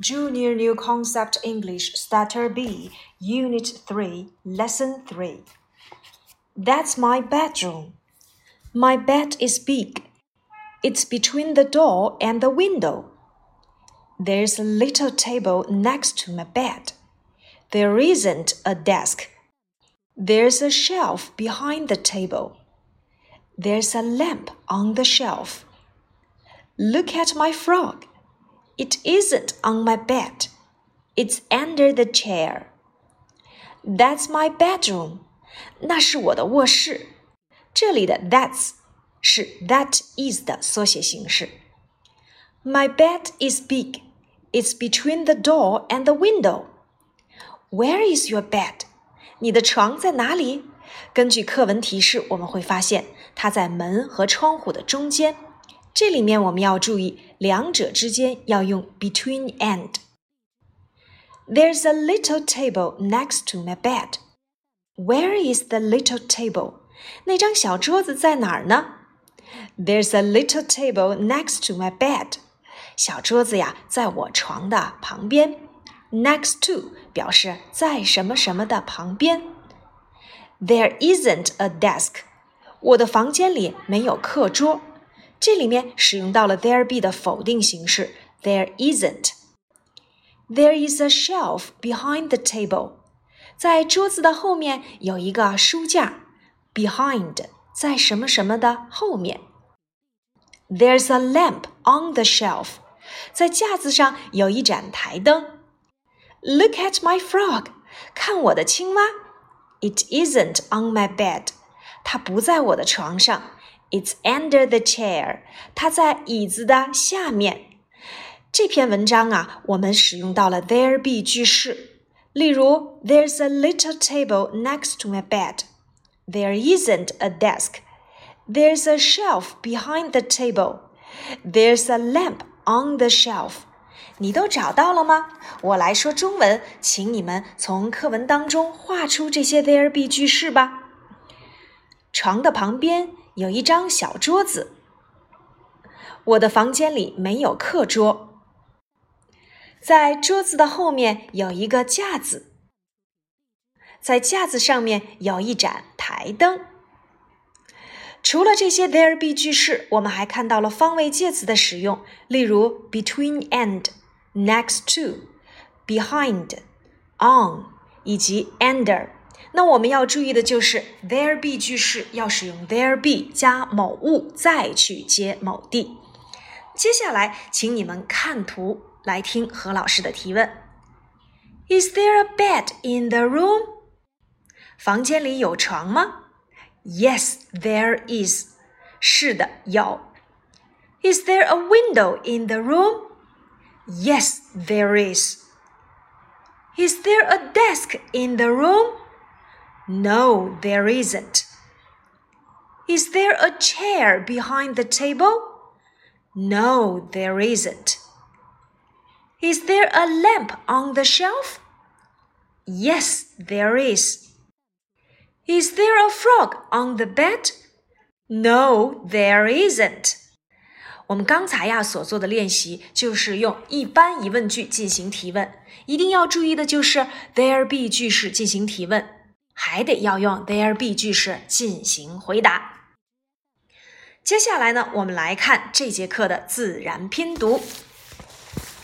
Junior New Concept English Starter B, Unit 3, Lesson 3. That's my bedroom. My bed is big. It's between the door and the window. There's a little table next to my bed. There isn't a desk. There's a shelf behind the table. There's a lamp on the shelf. Look at my frog. It isn't on my bed. It's under the chair. That's my bedroom. 那是我的卧室。这里的 that's 是 that is 的缩写形式。My bed is big. It's between the door and the window. Where is your bed? 你的床在哪里？根据课文提示，我们会发现它在门和窗户的中间。 这里面我们要注意，两者之间要用 between and。There's a little table next to my bed. Where is the little table? 那张小桌子在哪儿呢？There's a little table next to my bed. 小桌子呀，在我床的旁边。Next to 表示在什么什么的旁边。There isn't a desk. 我的房间里没有课桌。 这里面使用到了 there be 的否定形式，there isn't。There is a shelf behind the table. 在桌子的后面有一个书架。Behind 在什么什么的后面。There's a lamp on the shelf. 在架子上有一盏台灯。Look at my frog. 看我的青蛙。It isn't on my bed. 它不在我的床上。It's under the chair. 它在椅子的下面。这篇文章啊，我们使用到了 there be 句式。例如，There's a little table next to my bed. There isn't a desk. There's a shelf behind the table. There's a lamp on the shelf. 你都找到了吗？我来说中文，请你们从课文当中画出这些 there be 句式吧。床的旁边 有一张小桌子。我的房间里没有课桌。在桌子的后面有一个架子，在架子上面有一盏台灯。除了这些 there be 句式，我们还看到了方位介词的使用，例如 between and、next to、behind、on 以及 under。那我们要注意的就是 there be 句式要使用 there be 加某物再去接某地。接下来，请你们看图来听何老师的提问：Is there a bed in the room？房间里有床吗？Yes, there is。是的，有。Is there a window in the room? Yes, there is. Is there a desk in the room? No, there isn't. Is there a chair behind the table? No, there isn't. Is there a lamp on the shelf? Yes, there is. Is there a frog on the bed? No, there isn't. 我们刚才呀所做的练习就是用一般疑问句进行提问，一定要注意的就是 there be 句式进行提问。 还得要用 there be 句式进行回答。接下来呢，我们来看这节课的自然拼读。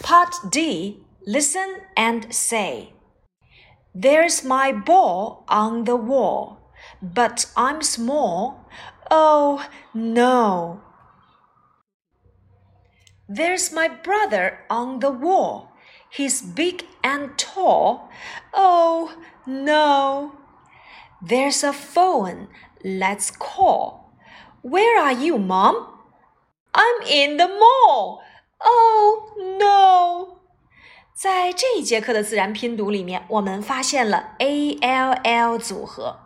Part D, listen and say. There's my ball on the wall, but I'm small. Oh no. There's my brother on the wall. He's big and tall. Oh no. There's a phone. Let's call. Where are you, Mom? I'm in the mall. Oh no! 在这一节课的自然拼读里面，我们发现了 a l l 组合。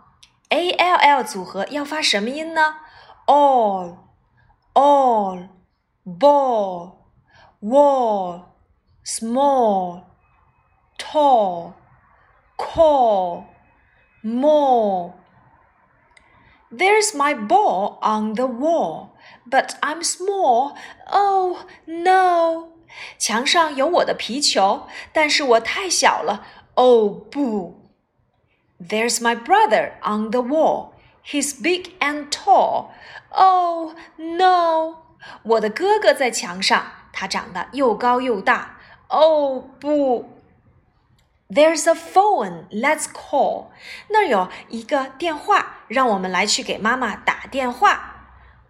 a l l 组合要发什么音呢？all, all, ball, wall, small, tall, call. more. There's my ball on the wall, but I'm small. Oh no! 墙上有我的皮球，但是我太小了。哦不！There's my brother on the wall. He's big and tall. Oh no! 我的哥哥在墙上，他长得又高又大。哦不 ！There's a phone. Let's call. 那儿有一个电话，让我们来去给妈妈打电话。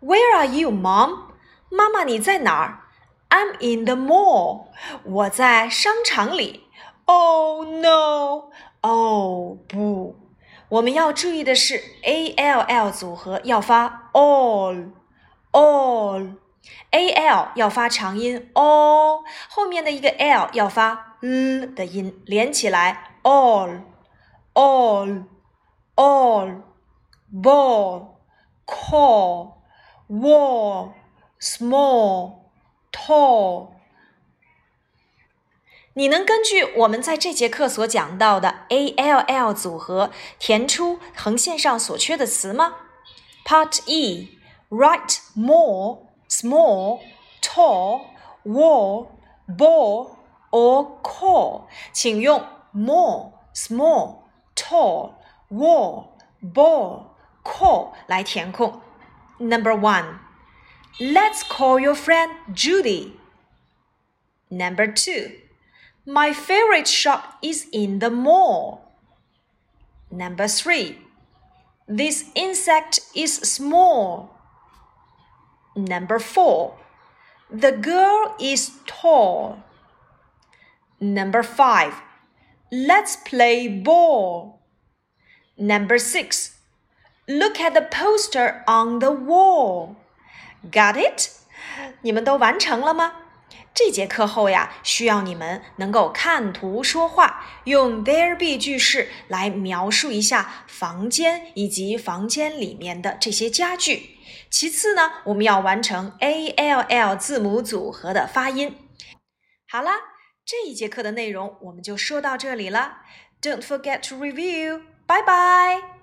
Where are you, Mom? 妈妈你在哪儿？I'm in the mall. 我在商场里。Oh no! Oh 不！我们要注意的是，a l l 组合要发 all all。 A l 要发长音 o，后面的一个 l 要发 l 的音，连起来 all all all ball call wall small tall。你能根据我们在这节课所讲到的 a l l 组合填出横线上所缺的词吗？Part E write more small, tall, wall, ball or call，请用 more, small, tall, wall, ball, call 来填空。Number one, let's call your friend Judy. Number two, my favorite shop is in the mall. Number three, this insect is small. Number four, the girl is tall. Number five, let's play ball. Number six, look at the poster on the wall. Got it? 你们都完成了吗？ 这节课后呀，需要你们能够看图说话，用 there be 句式来描述一下房间以及房间里面的这些家具。其次呢，我们要完成 a l l 字母组合的发音。好了，这一节课的内容我们就说到这里了。Don't forget to review. Bye bye.